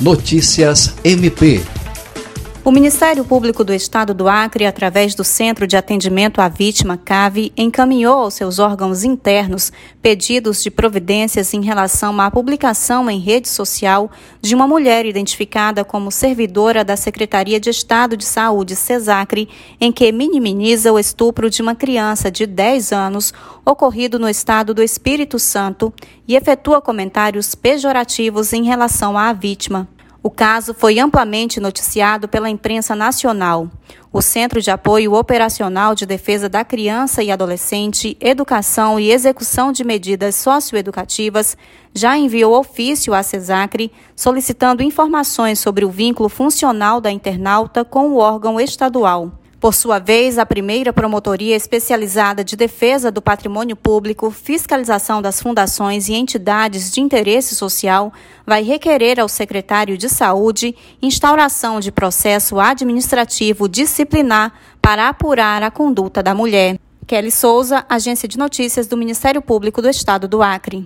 Notícias MP o Ministério Público do Estado do Acre, através do Centro de Atendimento à Vítima, CAVE, encaminhou aos seus órgãos internos pedidos de providências em relação à publicação em rede social de uma mulher identificada como servidora da Secretaria de Estado de Saúde, CESACRE, em que minimiza o estupro de uma criança de 10 anos ocorrido no estado do Espírito Santo e efetua comentários pejorativos em relação à vítima. O caso foi amplamente noticiado pela imprensa nacional. O Centro de Apoio Operacional de Defesa da Criança e Adolescente, Educação e Execução de Medidas Socioeducativas já enviou ofício à CESACRE solicitando informações sobre o vínculo funcional da internauta com o órgão estadual. Por sua vez, a primeira Promotoria Especializada de Defesa do Patrimônio Público, Fiscalização das Fundações e Entidades de Interesse Social vai requerer ao secretário de Saúde instauração de processo administrativo disciplinar para apurar a conduta da mulher. Kelly Souza, Agência de Notícias do Ministério Público do Estado do Acre.